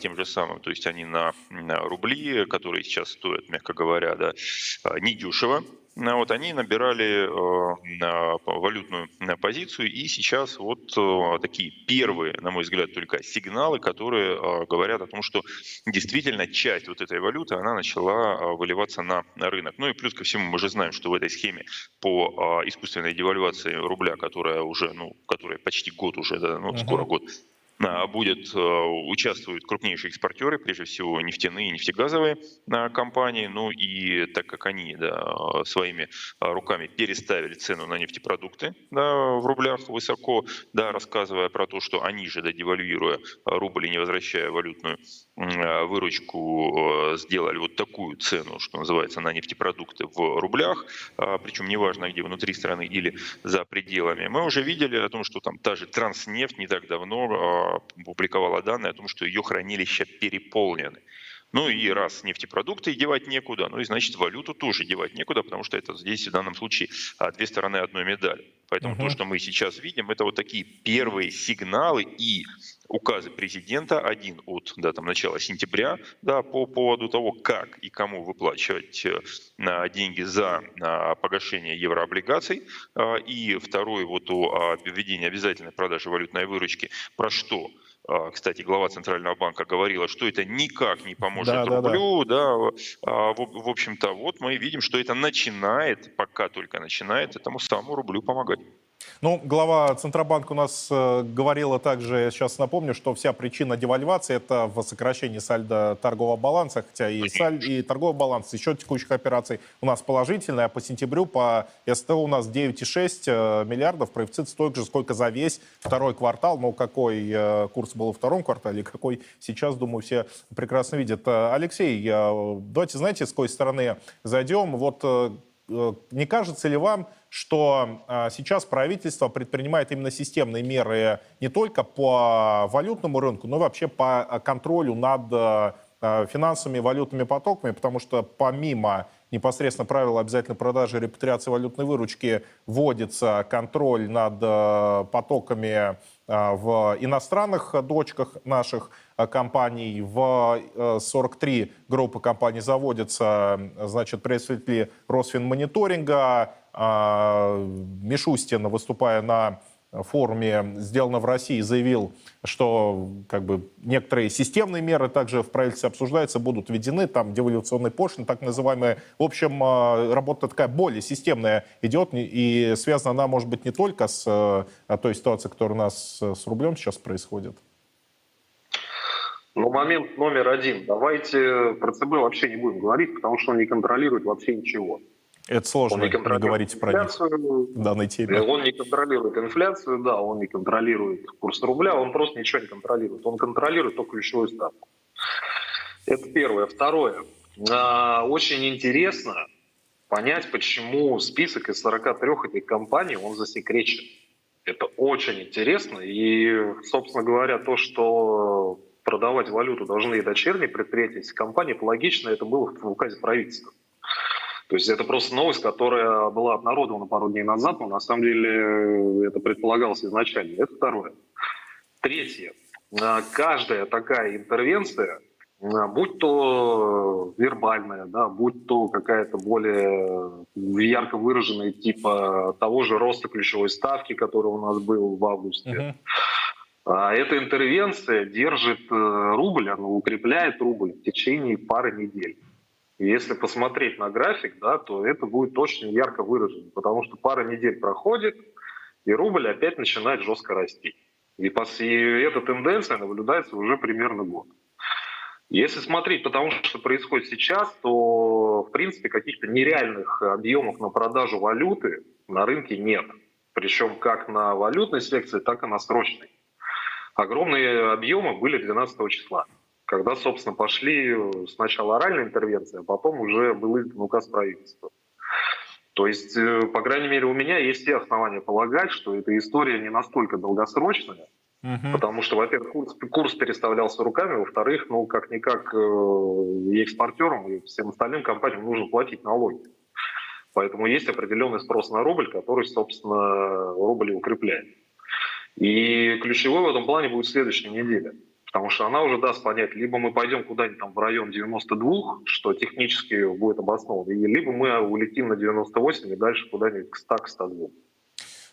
тем же самым. То есть они на рубли, которые сейчас стоят, мягко говоря, да, недешево, Э, вот они набирали э, валютную э, позицию, и сейчас вот такие первые, на мой взгляд, только сигналы, которые говорят о том, что действительно часть вот этой валюты, она начала выливаться на рынок. Ну и плюс ко всему мы же знаем, что в этой схеме по искусственной девальвации рубля, которая уже, ну, которая почти год уже, да, ну, скоро год, а, будет, э, участвуют крупнейшие экспортеры, прежде всего нефтяные и нефтегазовые а, компании. Ну и так как они да, своими а, руками переставили цену на нефтепродукты да, в рублях высоко, да, рассказывая про то, что они же, да, девальвируя рубль и не возвращая валютную выручку, сделали вот такую цену, что называется, на нефтепродукты в рублях, причем неважно где, внутри страны или за пределами. Мы уже видели о том, что там та же Транснефть не так давно публиковала данные о том, что ее хранилища переполнены. Ну и раз нефтепродукты девать некуда, ну и значит валюту тоже девать некуда, потому что это здесь в данном случае а, две стороны одной медали. Поэтому угу. то, что мы сейчас видим, это вот такие первые сигналы и указы президента, один от да, там, начала сентября, да, по поводу того, как и кому выплачивать э, деньги за погашение еврооблигаций, а, и второй вот о введении обязательной продажи валютной выручки, про что а, кстати, глава Центрального банка говорила, что это никак не поможет да, рублю, да, да. да в, в общем-то, вот мы видим, что это начинает, пока только начинает этому самому рублю помогать. Ну, глава Центробанка у нас э, говорила также, я сейчас напомню, что вся причина девальвации это в сокращении сальда торгового баланса, хотя и, саль, и торговый баланс, счет текущих операций у нас положительный, а по сентябрю по СТО у нас 9,6 э, миллиардов, профицит столько же, сколько за весь второй квартал. Но какой э, курс был во втором квартале, какой сейчас, думаю, все прекрасно видят. Э, Алексей, э, давайте, знаете, с какой стороны зайдем? Вот э не кажется ли вам, что а, сейчас правительство предпринимает именно системные меры не только по валютному рынку, но и вообще по а, контролю над а, финансовыми валютными потоками, потому что помимо непосредственно правила обязательной продажи и репатриации валютной выручки вводится контроль над потоками в иностранных дочках наших компаний. В 43 группы компаний заводятся значит, представители Росфинмониторинга, Мишустин, выступая на форуме «Сделано в России» заявил, что как бы, некоторые системные меры также в правительстве обсуждаются, будут введены, там девальвационные пошлины, так называемые. В общем, э, работа такая более системная идет, и связана она, может быть, не только с э, той ситуацией, которая у нас с рублем сейчас происходит. Ну, момент номер один. Давайте про ЦБ вообще не будем говорить, потому что он не контролирует вообще ничего. Это сложно, он не, не говорить про них данной теме. Он не контролирует инфляцию, да, он не контролирует курс рубля, он просто ничего не контролирует. Он контролирует только ключевую ставку. Это первое. Второе. А, очень интересно понять, почему список из 43 этих компаний, он засекречен. Это очень интересно. И, собственно говоря, то, что продавать валюту должны и дочерние предприятия, компании, это логично, это было в указе правительства. То есть это просто новость, которая была обнародована пару дней назад, но на самом деле э, это предполагалось изначально. Это второе. Третье. Э, каждая такая интервенция, э, будь то вербальная, да, будь то какая-то более ярко выраженная типа того же роста ключевой ставки, который у нас был в августе, uh-huh. эта интервенция держит рубль, она укрепляет рубль в течение пары недель. Если посмотреть на график, да, то это будет очень ярко выражено, потому что пара недель проходит, и рубль опять начинает жестко расти. И, и эта тенденция наблюдается уже примерно год. Если смотреть потому что происходит сейчас, то, в принципе, каких-то нереальных объемов на продажу валюты на рынке нет. Причем как на валютной секции, так и на срочной. Огромные объемы были 12 числа когда, собственно, пошли сначала оральная интервенция, а потом уже был издан указ правительства. То есть, э, по крайней мере, у меня есть все основания полагать, что эта история не настолько долгосрочная, угу. потому что, во-первых, курс, курс переставлялся руками, во-вторых, ну, как-никак э, и экспортерам, и всем остальным компаниям нужно платить налоги. Поэтому есть определенный спрос на рубль, который, собственно, рубль укрепляет. И ключевой в этом плане будет следующая неделя – Потому что она уже даст понять, либо мы пойдем куда-нибудь там в район 92, что технически будет обосновано, либо мы улетим на 98 и дальше куда-нибудь к 100, к 102.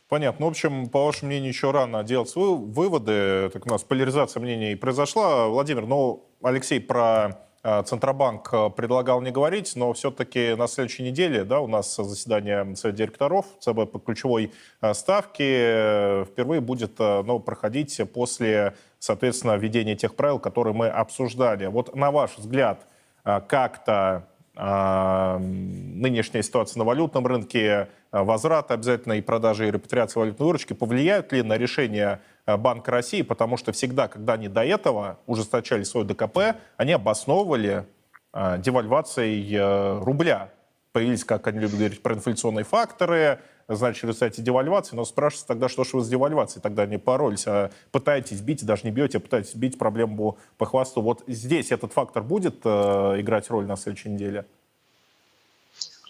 Понятно. Ну, в общем, по вашему мнению, еще рано делать выводы. Так у нас поляризация мнений произошла. Владимир, ну, Алексей про а, Центробанк а, предлагал не говорить, но все-таки на следующей неделе да, у нас заседание Совета директоров ЦБ по ключевой а, ставке э, впервые будет ну, проходить после, соответственно, введения тех правил, которые мы обсуждали. Вот на ваш взгляд, как-то нынешняя ситуация на валютном рынке, возврат обязательно и продажи и репатриации валютной выручки повлияют ли на решение Банка России, потому что всегда, когда они до этого ужесточали свой ДКП, они обосновывали девальвацией рубля. Появились, как они любят говорить, проинфляционные факторы, значит, в результате девальвации, но спрашивается тогда, что же вы с девальвацией тогда не поролись, а пытаетесь бить, даже не бьете, а пытаетесь бить проблему по хвосту. Вот здесь этот фактор будет э, играть роль на следующей неделе?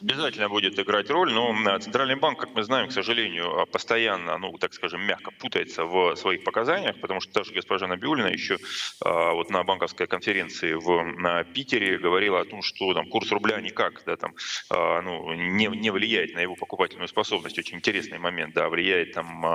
Обязательно будет играть роль, но Центральный банк, как мы знаем, к сожалению, а, постоянно, ну, так скажем, мягко путается в своих показаниях, потому что даже госпожа Набиулина еще а, вот на банковской конференции в на Питере говорила о том, что там курс рубля никак, да, там, а, ну, не, не влияет на его покупательную способность. Очень интересный момент, да, влияет там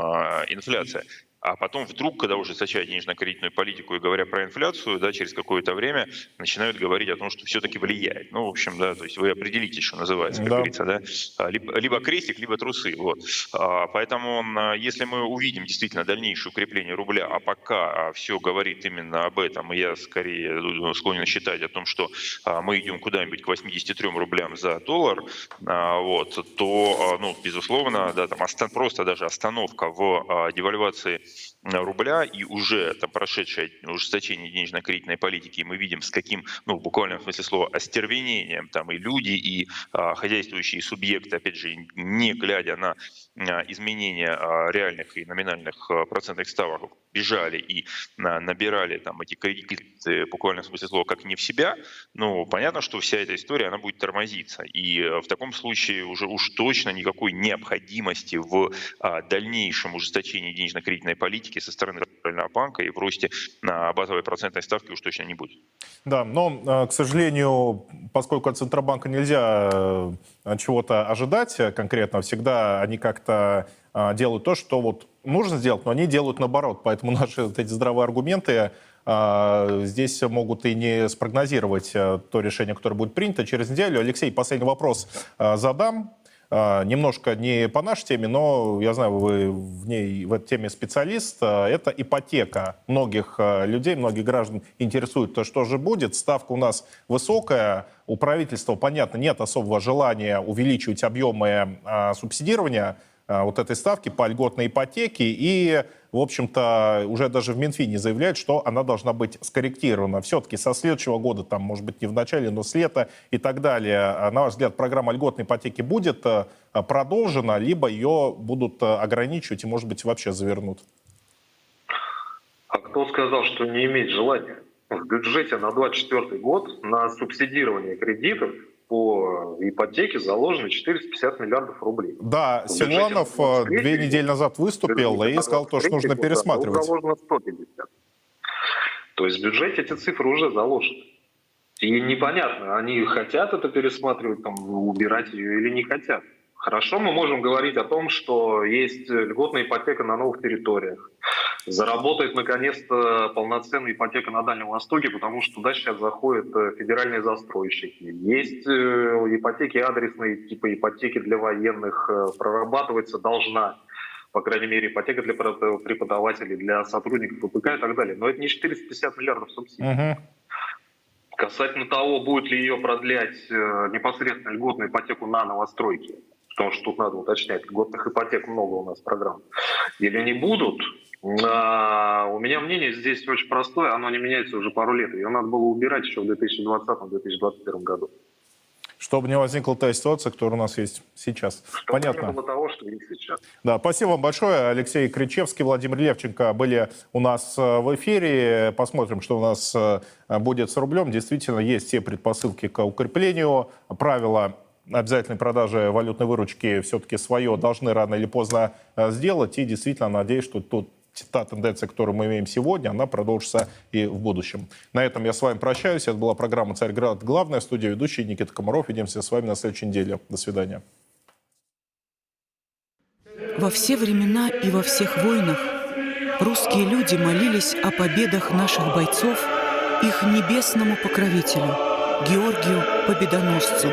инфляция. А потом вдруг, когда уже сочать денежно-кредитную политику и говоря про инфляцию, да, через какое-то время начинают говорить о том, что все-таки влияет. Ну, в общем, да, то есть вы определите, что называется, как да. говорится, да. А, либо, либо крестик, либо трусы. Вот. А, поэтому, если мы увидим действительно дальнейшее укрепление рубля, а пока все говорит именно об этом, я скорее э, склонен считать о том, что а, мы идем куда-нибудь к 83 рублям за доллар, вот, то, ну, безусловно, да, там просто даже остановка в девальвации рубля и уже там прошедшее ужесточение денежно-кредитной политики, мы видим, с каким, ну, в буквальном смысле слова, остервенением там и люди, и а, хозяйствующие субъекты, опять же, не глядя на изменения а, реальных и номинальных а, процентных ставок, бежали и а, набирали там эти кредиты, буквально в смысле слова, как не в себя, ну, понятно, что вся эта история, она будет тормозиться. И в таком случае уже уж точно никакой необходимости в а, дальнейшем ужесточении денежно-кредитной политики со стороны Центрального банка и в росте базовой процентной ставки уж точно не будет. Да, но, а, к сожалению, поскольку от Центробанка нельзя чего-то ожидать конкретно, всегда они как-то делают то, что вот нужно сделать, но они делают наоборот. Поэтому наши вот эти здравые аргументы а, здесь могут и не спрогнозировать а, то решение, которое будет принято через неделю. Алексей, последний вопрос а, задам. Немножко не по нашей теме, но я знаю, вы в ней, в этой теме специалист. Это ипотека многих людей, многих граждан интересует, то что же будет. Ставка у нас высокая, у правительства, понятно, нет особого желания увеличивать объемы субсидирования вот этой ставки по льготной ипотеке. И в общем-то, уже даже в Минфине заявляют, что она должна быть скорректирована. Все-таки со следующего года, там, может быть, не в начале, но с лета и так далее, а, на ваш взгляд, программа льготной ипотеки будет э, продолжена, либо ее будут э, ограничивать и, может быть, вообще завернут? А кто сказал, что не имеет желания? В бюджете на 2024 год на субсидирование кредитов по ипотеке заложено 450 миллиардов рублей. Да, Силуанов э, две недели назад выступил и сказал, то, что нужно пересматривать. Заложено 150. То есть в бюджете эти цифры уже заложены. И непонятно, они хотят это пересматривать, там, убирать ее или не хотят. Хорошо, мы можем говорить о том, что есть льготная ипотека на новых территориях. Заработает наконец-то полноценная ипотека на Дальнем Востоке, потому что туда сейчас заходят э, федеральные застройщики. Есть э, ипотеки адресные, типа ипотеки для военных, э, прорабатывается должна по крайней мере, ипотека для преподавателей, для сотрудников ВПК и так далее. Но это не 450 миллиардов субсидий. Uh-huh. Касательно того, будет ли ее продлять непосредственно льготную ипотеку на новостройки, потому что тут надо уточнять, льготных ипотек много у нас программ, или не будут, а, у меня мнение здесь очень простое, оно не меняется уже пару лет. Ее надо было убирать еще в 2020-2021 году. Чтобы не возникла та ситуация, которая у нас есть сейчас. Чтобы Понятно. не было того, что есть сейчас. Да, спасибо вам большое. Алексей Кричевский, Владимир Левченко были у нас э, в эфире. Посмотрим, что у нас э, будет с рублем. Действительно, есть все предпосылки к укреплению. Правила обязательной продажи валютной выручки все-таки свое должны рано или поздно э, сделать. И действительно надеюсь, что тут та тенденция, которую мы имеем сегодня, она продолжится и в будущем. На этом я с вами прощаюсь. Это была программа «Царьград. Главная». Студия ведущий Никита Комаров. Увидимся с вами на следующей неделе. До свидания. Во все времена и во всех войнах русские люди молились о победах наших бойцов их небесному покровителю, Георгию Победоносцу.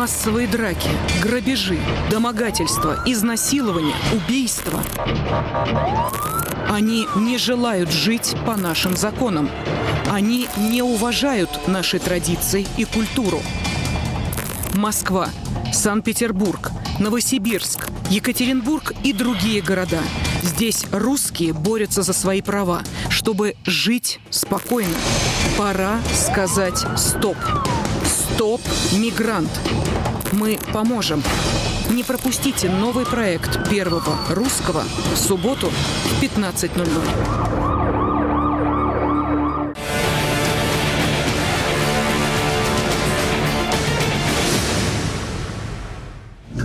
Массовые драки, грабежи, домогательства, изнасилования, убийства. Они не желают жить по нашим законам. Они не уважают наши традиции и культуру. Москва, Санкт-Петербург, Новосибирск, Екатеринбург и другие города. Здесь русские борются за свои права, чтобы жить спокойно. Пора сказать «стоп». «Стоп, мигрант». Мы поможем. Не пропустите новый проект первого русского в субботу в 15.00.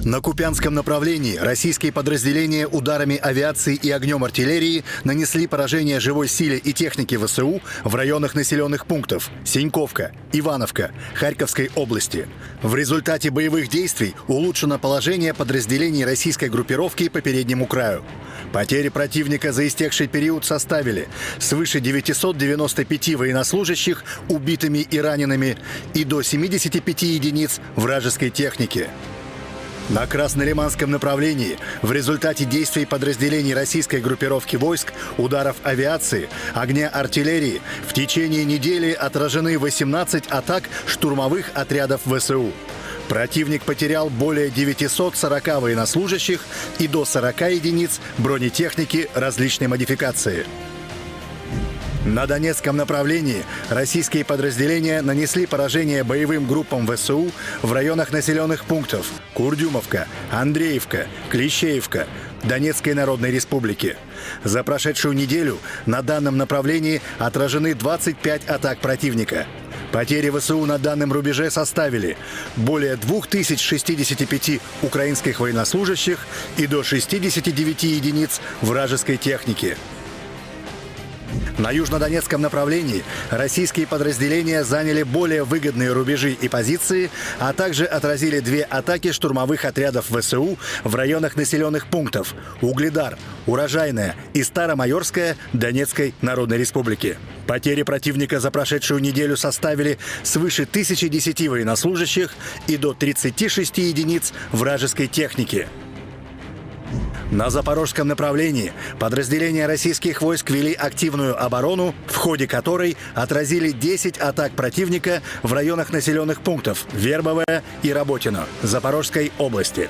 На Купянском направлении российские подразделения ударами авиации и огнем артиллерии нанесли поражение живой силе и технике ВСУ в районах населенных пунктов Синьковка, Ивановка, Харьковской области. В результате боевых действий улучшено положение подразделений российской группировки по переднему краю. Потери противника за истекший период составили свыше 995 военнослужащих убитыми и ранеными и до 75 единиц вражеской техники. На Краснолиманском направлении в результате действий подразделений российской группировки войск, ударов авиации, огня артиллерии в течение недели отражены 18 атак штурмовых отрядов ВСУ. Противник потерял более 940 военнослужащих и до 40 единиц бронетехники различной модификации. На Донецком направлении российские подразделения нанесли поражение боевым группам ВСУ в районах населенных пунктов Курдюмовка, Андреевка, Клещеевка, Донецкой Народной Республики. За прошедшую неделю на данном направлении отражены 25 атак противника. Потери ВСУ на данном рубеже составили более 2065 украинских военнослужащих и до 69 единиц вражеской техники. На южнодонецком направлении российские подразделения заняли более выгодные рубежи и позиции, а также отразили две атаки штурмовых отрядов ВСУ в районах населенных пунктов Угледар, Урожайная и Старомайорская Донецкой Народной Республики. Потери противника за прошедшую неделю составили свыше 1010 военнослужащих и до 36 единиц вражеской техники. На запорожском направлении подразделения российских войск вели активную оборону, в ходе которой отразили 10 атак противника в районах населенных пунктов Вербовая и Работино Запорожской области.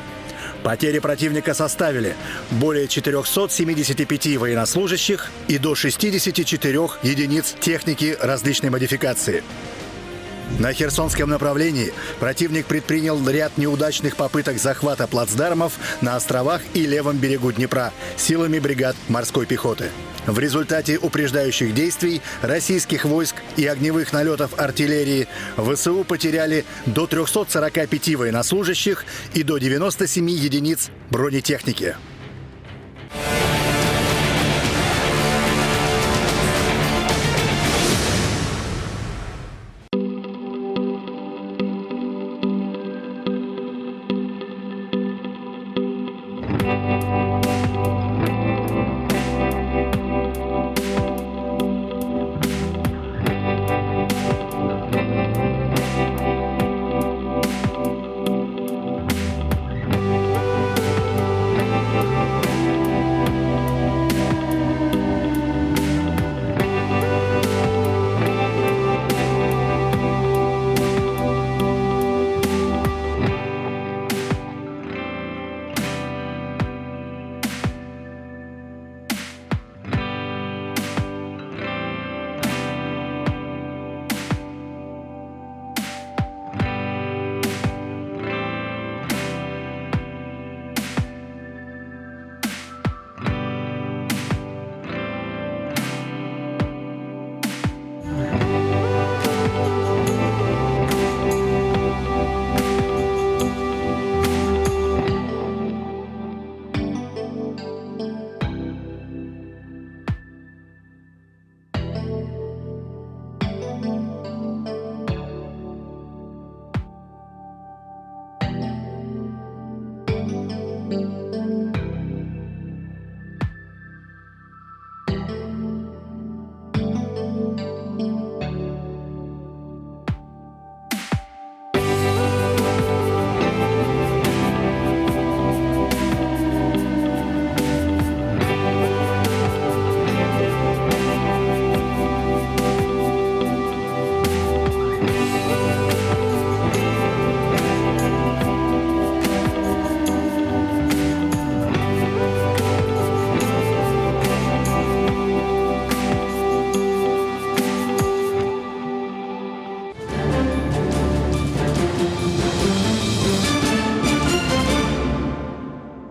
Потери противника составили более 475 военнослужащих и до 64 единиц техники различной модификации. На Херсонском направлении противник предпринял ряд неудачных попыток захвата плацдармов на островах и левом берегу Днепра силами бригад морской пехоты. В результате упреждающих действий российских войск и огневых налетов артиллерии ВСУ потеряли до 345 военнослужащих и до 97 единиц бронетехники.